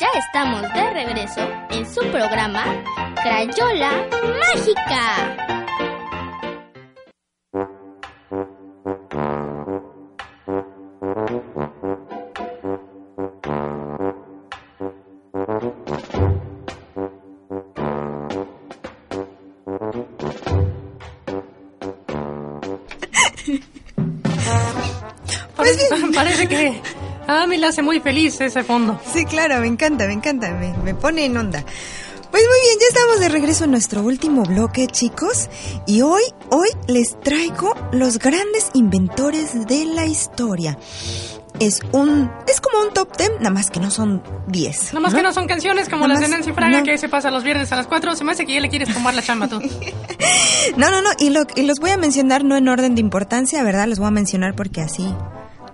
ya estamos de regreso en su programa Crayola Mágica. A mí le hace muy feliz ese fondo. Sí, claro, me encanta, me encanta, me, me pone en onda. Pues muy bien, ya estamos de regreso en nuestro último bloque, chicos. Y hoy, hoy les traigo los grandes inventores de la historia. Es un, es como un top 10, nada más que no son 10. Nada más que no son canciones como las de Nancy Fraga que se pasa los viernes a las 4. Se me hace que ya le quieres tomar la chamba tú. no, no, no, y, lo, y los voy a mencionar no en orden de importancia, ¿verdad? Los voy a mencionar porque así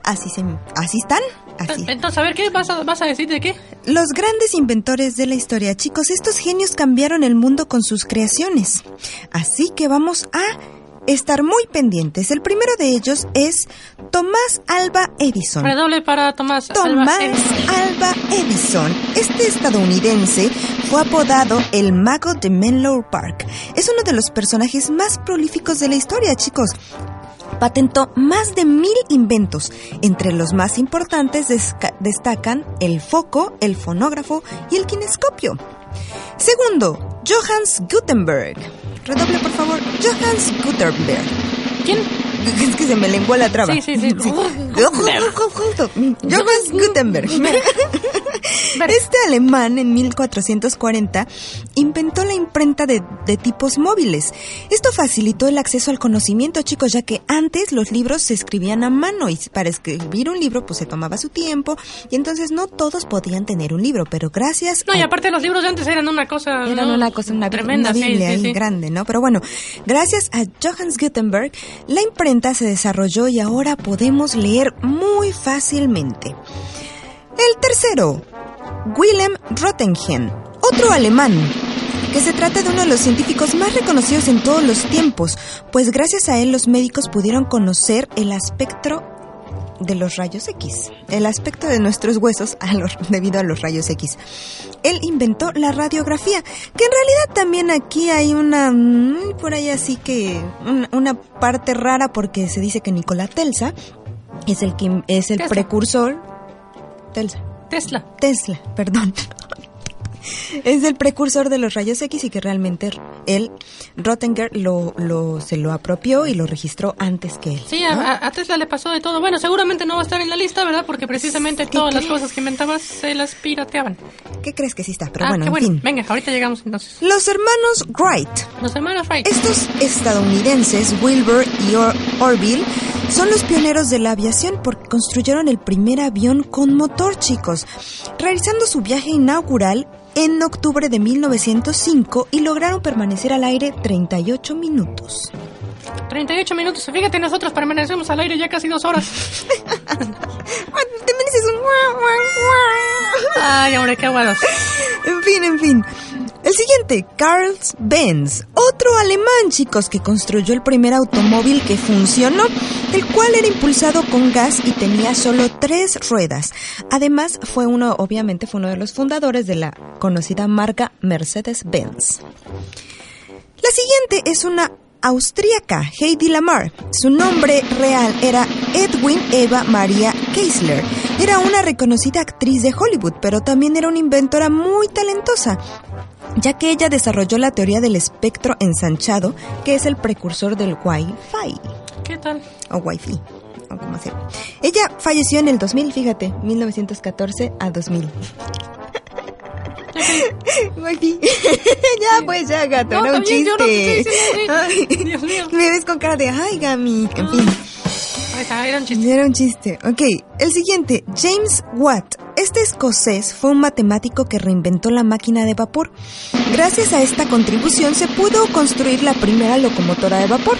así se así están así. entonces a ver qué vas a, vas a decir de qué los grandes inventores de la historia chicos estos genios cambiaron el mundo con sus creaciones. Así que vamos a estar muy pendientes. El primero de ellos es Tomás Alba Edison. Redoble para Tomás Tomás Alba Edison. Este estadounidense fue apodado el mago de Menlo Park. Es uno de los personajes más prolíficos de la historia chicos patentó más de mil inventos. Entre los más importantes destacan el foco, el fonógrafo y el kinescopio. Segundo, Johannes Gutenberg. Redoble, por favor. Johannes Gutenberg. ¿Quién? Es que se me lenguó la traba. Sí, sí, sí. Johannes Gutenberg. Este alemán en 1440 inventó la imprenta de, de, tipos móviles. Esto facilitó el acceso al conocimiento, chicos, ya que antes los libros se escribían a mano y para escribir un libro pues se tomaba su tiempo y entonces no todos podían tener un libro, pero gracias No, y aparte los libros de antes eran una cosa eran una cosa una tremenda Biblia ahí grande, ¿no? Pero bueno, gracias a Johannes Gutenberg la imprenta se desarrolló y ahora podemos leer muy fácilmente. El tercero, Willem Röntgen, otro alemán, que se trata de uno de los científicos más reconocidos en todos los tiempos, pues gracias a él los médicos pudieron conocer el aspecto de los rayos X, el aspecto de nuestros huesos debido a los rayos X. Él inventó la radiografía, que en realidad también aquí hay una, mm, por ahí así que, una, parte rara porque se dice que Nikola Tesla es el, es el precursor. Tesla. Tesla. Tesla, perdón. es el precursor de los rayos X y que realmente él, Rottinger, lo, lo, se lo apropió y lo registró antes que él. Sí, a, Tesla le pasó de todo. Bueno, seguramente no va a estar en la lista, ¿verdad? Porque precisamente todas las cosas que inventabas se las pirateaban. ¿Qué crees que sí está? Pero ah, bueno, en fin. Venga, ahorita llegamos entonces. Los hermanos Wright. Los hermanos Wright. Estos estadounidenses, Wilbur y Orville, son los pioneros de la aviación porque construyeron el primer avión con motor, chicos. Realizando su viaje inaugural, en octubre de 1905 y lograron permanecer al aire 38 minutos. 38 minutos. Fíjate, nosotros permanecemos al aire ya casi dos horas. Te mereces un... Ay, hombre, qué aguados. En fin, en fin. El siguiente, Carl Benz, otro alemán, chicos, que construyó el primer automóvil que funcionó, el cual era impulsado con gas y tenía solo tres ruedas. Además, fue uno, obviamente, fue uno de los fundadores de la conocida marca Mercedes-Benz. La siguiente es una austríaca, Heidi Lamar. Su nombre real era Edwin Eva Maria Keisler. Era una reconocida actriz de Hollywood, pero también era una inventora muy talentosa ya que ella desarrolló la teoría del espectro ensanchado, que es el precursor del Wi-Fi. ¿Qué tal? O Wi-Fi, o como sea. Ella falleció en el 2000, fíjate, 1914 a 2000. Wi-Fi. ya, pues ya, gato, no, era un chiste. Dios mío. Me ves con cara de, ay, Gami, en fin. Era un chiste. Era un chiste. Ok, el siguiente, James Watt. Este escocés fue un matemático que reinventó la máquina de vapor. Gracias a esta contribución se pudo construir la primera locomotora de vapor.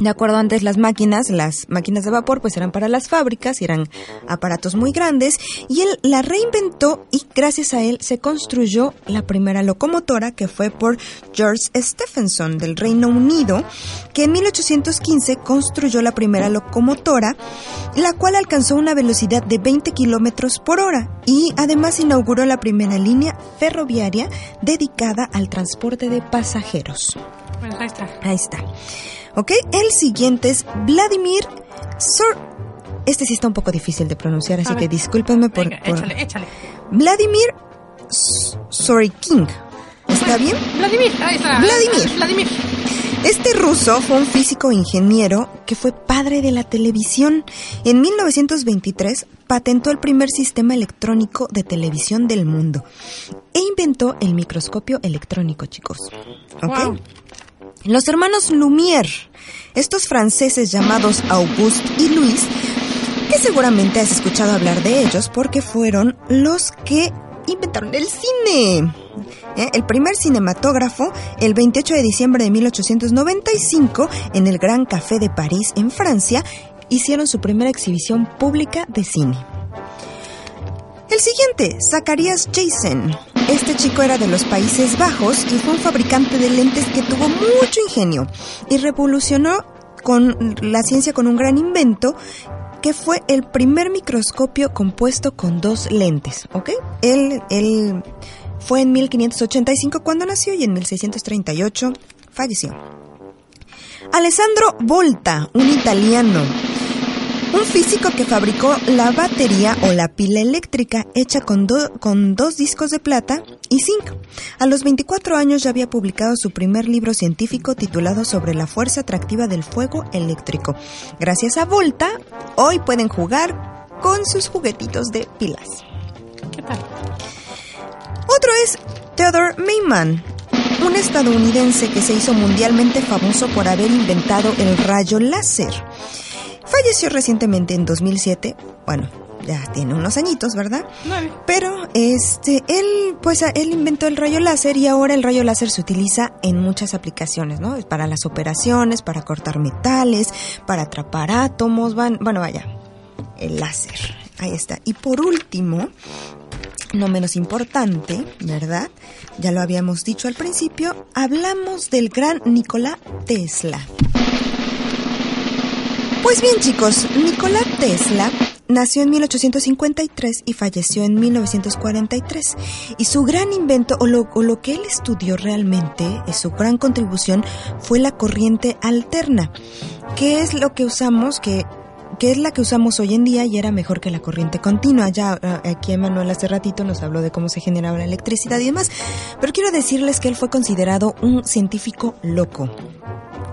De acuerdo, antes las máquinas, las máquinas de vapor, pues eran para las fábricas y eran aparatos muy grandes. Y él la reinventó y gracias a él se construyó la primera locomotora que fue por George Stephenson del Reino Unido, que en 1815 construyó la primera locomotora, la cual alcanzó una velocidad de 20 kilómetros por hora y además inauguró la primera línea ferroviaria dedicada al transporte de pasajeros. Pues ahí está. Ahí está. ¿Ok? El siguiente es Vladimir Sor... Este sí está un poco difícil de pronunciar, así que discúlpenme por, Échale, échale. Vladimir Sorokin. ¿Está bien? Vladimir, ahí está. Vladimir. Vladimir. Este ruso fue un físico ingeniero que fue padre de la televisión. En 1923 patentó el primer sistema electrónico de televisión del mundo e inventó el microscopio electrónico, chicos. ¿Ok? Los hermanos Lumière, estos franceses llamados Auguste y Louis, que seguramente has escuchado hablar de ellos porque fueron los que inventaron el cine. ¿Eh? El primer cinematógrafo, el 28 de diciembre de 1895, en el Gran Café de París, en Francia, hicieron su primera exhibición pública de cine. El siguiente, Zacharias Jason. Este chico era de los Países Bajos y fue un fabricante de lentes que tuvo mucho ingenio y revolucionó con la ciencia con un gran invento que fue el primer microscopio compuesto con dos lentes, ¿ok? Él, él fue en 1585 cuando nació y en 1638 falleció. Alessandro Volta, un italiano, un físico que fabricó la batería o la pila eléctrica hecha con, con dos discos de plata y zinc. A los 24 años ya había publicado su primer libro científico titulado Sobre la fuerza atractiva del fuego eléctrico. Gracias a Volta, hoy pueden jugar con sus juguetitos de pilas. ¿Qué tal? Otro es Theodore Mayman, un estadounidense que se hizo mundialmente famoso por haber inventado el rayo láser. Falleció recientemente en 2007. Bueno, ya tiene unos añitos, ¿verdad? Nueve. Pero este, él, pues, él inventó el rayo láser y ahora el rayo láser se utiliza en muchas aplicaciones, ¿no? Para las operaciones, para cortar metales, para atrapar átomos, van, bueno, vaya, el láser. Ahí está. Y por último, no menos importante, ¿verdad? Ya lo habíamos dicho al principio, hablamos del gran Nikola Tesla. Pues bien chicos, Nikola Tesla nació en 1853 y falleció en 1943. Y su gran invento, o lo, que él estudió realmente, su gran contribución, fue la corriente alterna, que es lo que usamos, que es la que usamos hoy en día y era mejor que la corriente continua. Ya eh, aquí Emanuel hace ratito nos habló de cómo se generaba la electricidad y demás, pero quiero decirles que él fue considerado un científico loco,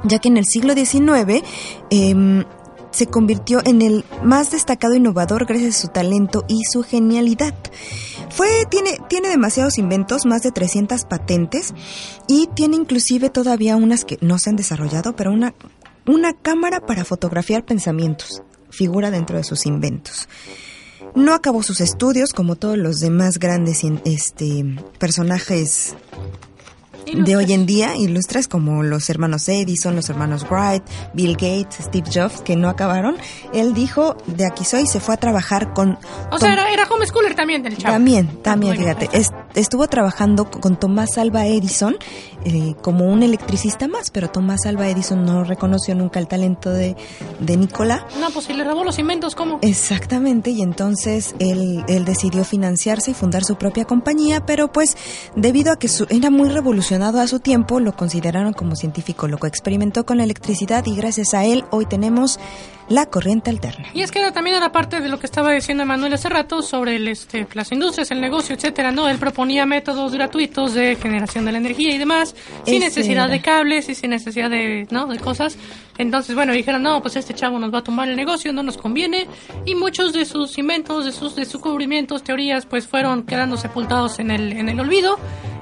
ya que en el siglo XIX em, se convirtió en el más destacado innovador gracias a su talento y su genialidad. Fue, tiene, tiene demasiados inventos, más de 300 patentes y tiene inclusive todavía unas que no se han desarrollado, pero una, una cámara para fotografiar pensamientos figura dentro de sus inventos. No acabó sus estudios como todos los demás grandes este, personajes de hoy en día, ilustres como los hermanos Edison, los hermanos Wright, Bill Gates, Steve Jobs, que no acabaron. Él dijo, de aquí soy, se fue a trabajar con... O sea, era, era homeschooler también del chavo. También, también, fíjate. Estuvo trabajando con Tomás Alba Edison eh, como un electricista más, pero Tomás Alba Edison no reconoció nunca el talento de, de Nicolás. No, pues si le robó los inventos, ¿cómo? Exactamente, y entonces él, él decidió financiarse y fundar su propia compañía, pero pues debido a que su, era muy revolucionario, a su tiempo, lo consideraron como científico loco. Experimentó con la electricidad y gracias a él hoy tenemos la corriente alterna. Y es que era, también era parte de lo que estaba diciendo Manuel hace rato sobre el, este, las industrias, el negocio, etcétera, ¿no? Él proponía métodos gratuitos de generación de la energía y demás, sin necesidad de cables y sin necesidad de, ¿no? de cosas. Entonces, bueno, dijeron, no, pues este chavo nos va a tumbar el negocio, no nos conviene. Y muchos de sus inventos, de sus descubrimientos, teorías, pues fueron quedando sepultados en el, en el olvido.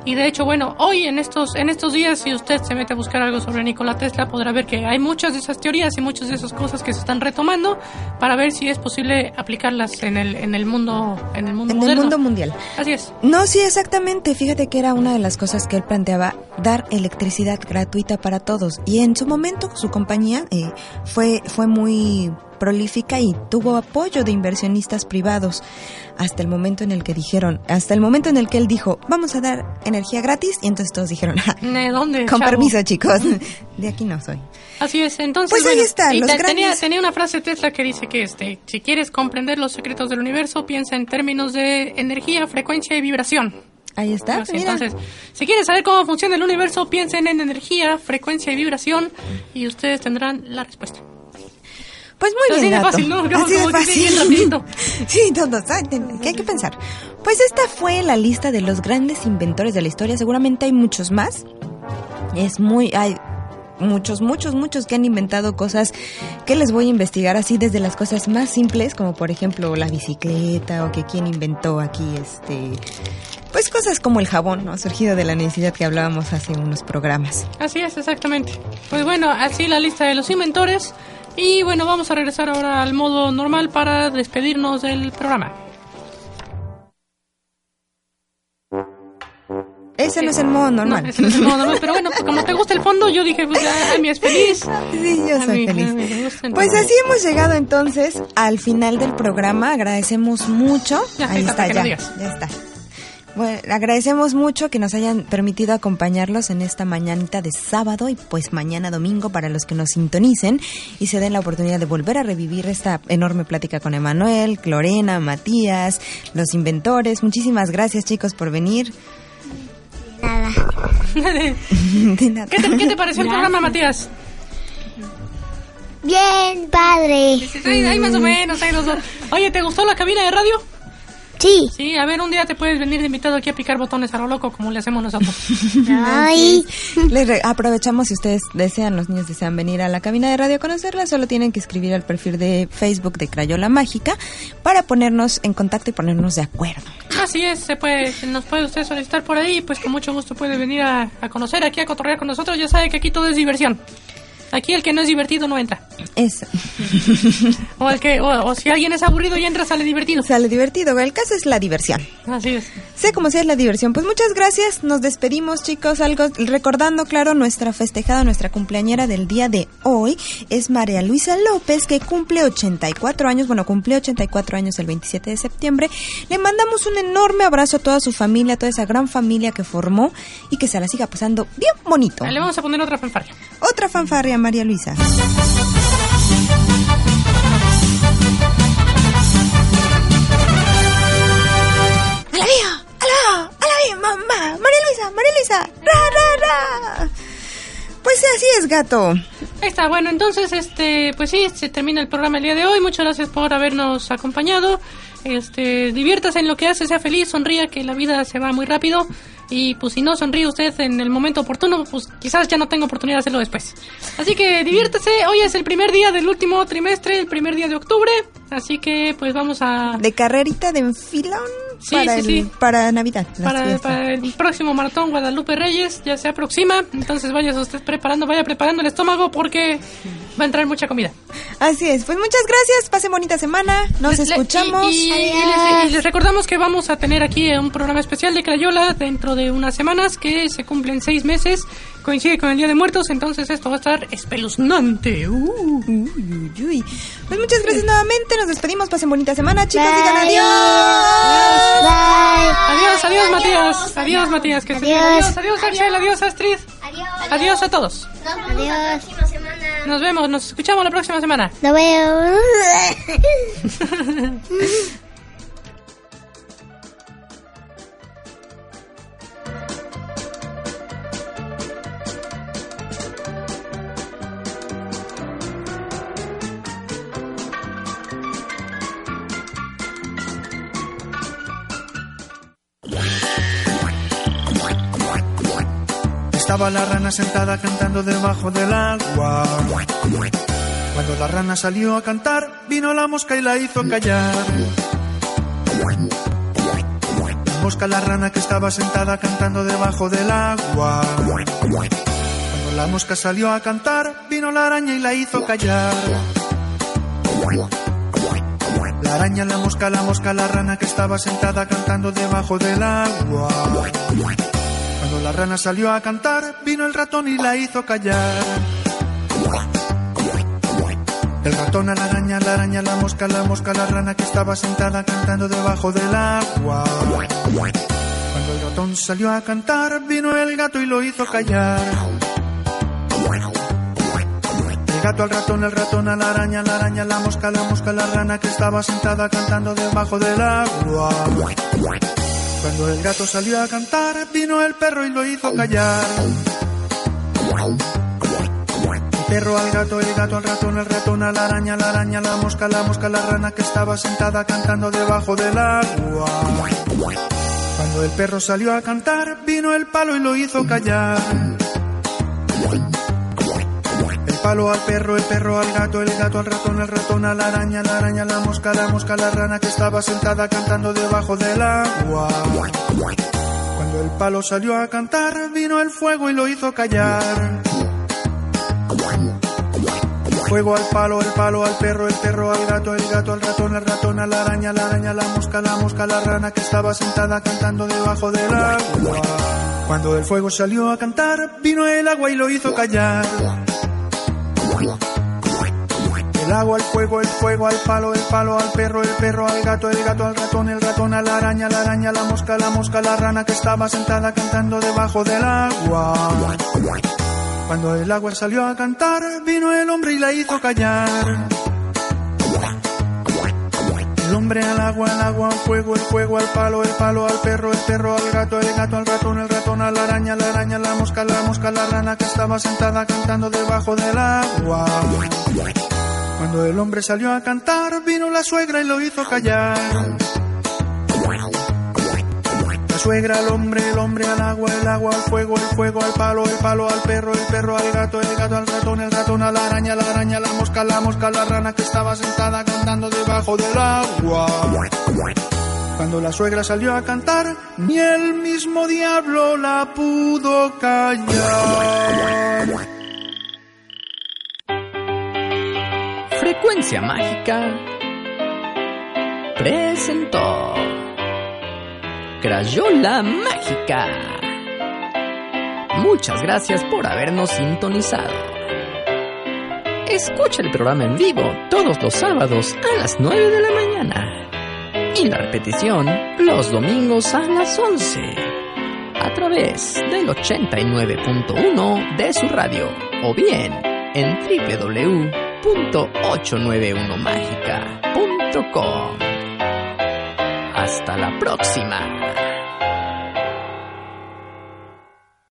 Y de hecho, bueno, hoy en estos, en estos días, si usted se mete a buscar algo sobre Nikola Tesla, podrá ver que hay muchas de esas teorías y muchas de esas cosas que se están retomando para ver si es posible aplicarlas en el, en el mundo, en el mundo, en el mundo mundial. Así es. No, sí, exactamente. Fíjate que era una de las cosas que él planteaba, dar electricidad gratuita para todos. Y en su momento, su compañía eh, fue, fue muy prolífica y tuvo apoyo de inversionistas privados hasta el momento en el que dijeron, hasta el momento en el que él dijo, vamos a dar energía gratis y entonces todos dijeron, ¿de dónde? Con permiso chicos, de aquí no soy. Así es, entonces pues ahí está, los tenía, tenía una frase Tesla que dice que este, si quieres comprender los secretos del universo, piensa en términos de energía, frecuencia y vibración. Ahí está. entonces, si quieres saber cómo funciona el universo, piensen en energía, frecuencia y vibración y ustedes tendrán la respuesta. Pues muy bien, gato. Fácil, ¿no? Así de fácil. sí, todos, ¿qué hay que pensar? Pues esta fue la lista de los grandes inventores de la historia. Seguramente hay muchos más. Es muy, hay muchos, muchos, muchos que han inventado cosas que les voy a investigar así desde las cosas más simples, como por ejemplo la bicicleta o que quién inventó aquí este pues cosas como el jabón, ¿no? Surgido de la necesidad que hablábamos hace unos programas. Así es, exactamente. Pues bueno, así la lista de los inventores. Y bueno, vamos a regresar ahora al modo normal para despedirnos del programa. Ese no es el modo normal. ese no es el modo normal, pero bueno, como te gusta el fondo, yo dije, pues ya, mí es feliz. Sí, yo soy feliz. pues así hemos llegado entonces al final del programa. Agradecemos mucho. Ahí está, ya, ya está. Bueno, agradecemos mucho que nos hayan permitido acompañarlos en esta mañanita de sábado y pues mañana domingo para los que nos sintonicen y se den la oportunidad de volver a revivir esta enorme plática con Emanuel, Lorena, Matías, los inventores. Muchísimas gracias chicos por venir. Nada. de nada. ¿Qué, te, ¿Qué te, pareció el programa, Matías? Bien, padre. Ahí, más o menos, ahí los dos. Oye, ¿te gustó la cabina de radio? Sí. Sí, a ver, un día te puedes venir de invitado aquí a picar botones a lo loco, como le hacemos nosotros. Ay. Les aprovechamos si ustedes desean, los niños desean venir a la cabina de radio a conocerla, solo tienen que escribir al perfil de Facebook de Crayola Mágica para ponernos en contacto y ponernos de acuerdo. Así es, se puede, nos puede usted solicitar por ahí, pues con mucho gusto puede venir a, a conocer aquí, a cotorrear con nosotros. Ya sabe que aquí todo es diversión. Aquí el que no es divertido no entra. Eso. o, el que, o, si alguien es aburrido y entra, sale divertido. Sale divertido. El caso es la diversión. Así es. Sé como sea es la diversión. Pues muchas gracias. Nos despedimos, chicos. Algo recordando, claro, nuestra festejada, nuestra cumpleañera del día de hoy es María Luisa López, que cumple 84 años. Bueno, cumple 84 años el 27 de septiembre. Le mandamos un enorme abrazo a toda su familia, a toda esa gran familia que formó y que se la siga pasando bien bonito. Le vamos a poner otra fanfarria. Otra fanfarria María Luisa. ¡Alabío! ¡Alabío! ¡Alabío! ¡Mamá! ¡María Luisa! ¡María Luisa! ¡Ra, ra, ra! Pues así es, gato. Ahí está, bueno, entonces, este, pues sí, se termina el programa el día de hoy. Muchas gracias por habernos acompañado. Este, diviértase en lo que hace, sea feliz, sonría, que la vida se va muy rápido. Y pues si no sonríe usted en el momento oportuno, pues quizás ya no tenga oportunidad de hacerlo después. Así que diviértase, hoy es el primer día del último trimestre, el primer día de octubre, así que pues vamos a... De carrerita de enfilón para, para Navidad. Para, para, el próximo maratón Guadalupe Reyes, ya se aproxima, entonces vaya usted preparando, vaya preparando el estómago porque va a entrar mucha comida. Así es, pues muchas gracias, pasen bonita semana, nos escuchamos. Y, les, recordamos que vamos a tener aquí un programa especial de Crayola dentro de unas semanas que se cumplen seis meses, coincide con el Día de Muertos, entonces esto va a estar espeluznante. Uh. Pues muchas gracias nuevamente, nos despedimos, pasen bonita semana, chicos, digan adiós. Adiós, adiós, Matías. Adiós, Matías. Que adiós. adiós, adiós, Axel. Adiós, Astrid. Adiós. Adiós a todos. Adiós. Nos vemos, nos escuchamos la próxima semana. Nos vemos. La rana sentada cantando debajo del agua. Cuando la rana salió a cantar, vino la mosca y la hizo callar. mosca, la rana que estaba sentada cantando debajo del agua. Cuando la mosca salió a cantar, vino la araña y la hizo callar. La araña, la mosca, la mosca, la rana que estaba sentada cantando debajo del agua. Cuando la rana salió a cantar, vino el ratón y la hizo callar. El ratón a la araña, la araña, la mosca, la mosca, la rana que estaba sentada cantando debajo del agua. Cuando el ratón salió a cantar, vino el gato y lo hizo callar. El gato al ratón, el ratón a la araña, la araña, la mosca, la mosca, la rana que estaba sentada cantando debajo del agua. Cuando el gato salió a cantar, vino el perro y lo hizo callar perro al gato, el gato al ratón, el ratón a la araña, la araña, la mosca, la mosca, la rana que estaba sentada cantando debajo del agua. Cuando el perro salió a cantar, vino el palo y lo hizo callar. Palo al perro, el perro al gato, el gato al ratón, el ratón a la araña, la araña, la mosca, la mosca, la rana que estaba sentada cantando debajo del agua. Cuando el palo salió a cantar, vino el fuego y lo hizo callar fuego al palo, el palo al perro, el perro al gato, el gato al ratón, el ratón a la araña, la araña, la mosca, la mosca, la rana que estaba sentada cantando debajo del agua. Cuando el fuego salió a cantar, vino el agua y lo hizo callar. El agua, el fuego, el fuego al palo, el palo al perro, el perro al gato, el gato al ratón, el ratón a la araña, la araña, la mosca, la mosca, la rana que estaba sentada cantando debajo del agua. Cuando el agua salió a cantar, vino el hombre y la hizo callar. Hombre al agua, el agua al fuego, el fuego al palo, el palo al perro, el perro al gato, el gato al ratón, el ratón a la araña, la araña, la mosca, la mosca, la rana que estaba sentada cantando debajo del agua. Cuando el hombre salió a cantar, vino la suegra y lo hizo callar suegra al hombre, el hombre al agua, el agua al fuego, el fuego al palo, el palo al perro, el perro al gato, el gato al ratón, el ratón a la araña, la araña, la mosca, la mosca, la rana que estaba sentada cantando debajo del agua. Cuando la suegra salió a cantar, ni el mismo diablo la pudo callar. Frecuencia mágica presentó. Crayola Mágica. Muchas gracias por habernos sintonizado. Escucha el programa en vivo todos los sábados a las 9 de la mañana y la repetición los domingos a las 11 a través del 89.1 de su radio o bien en www.891mágica.com. Hasta la próxima.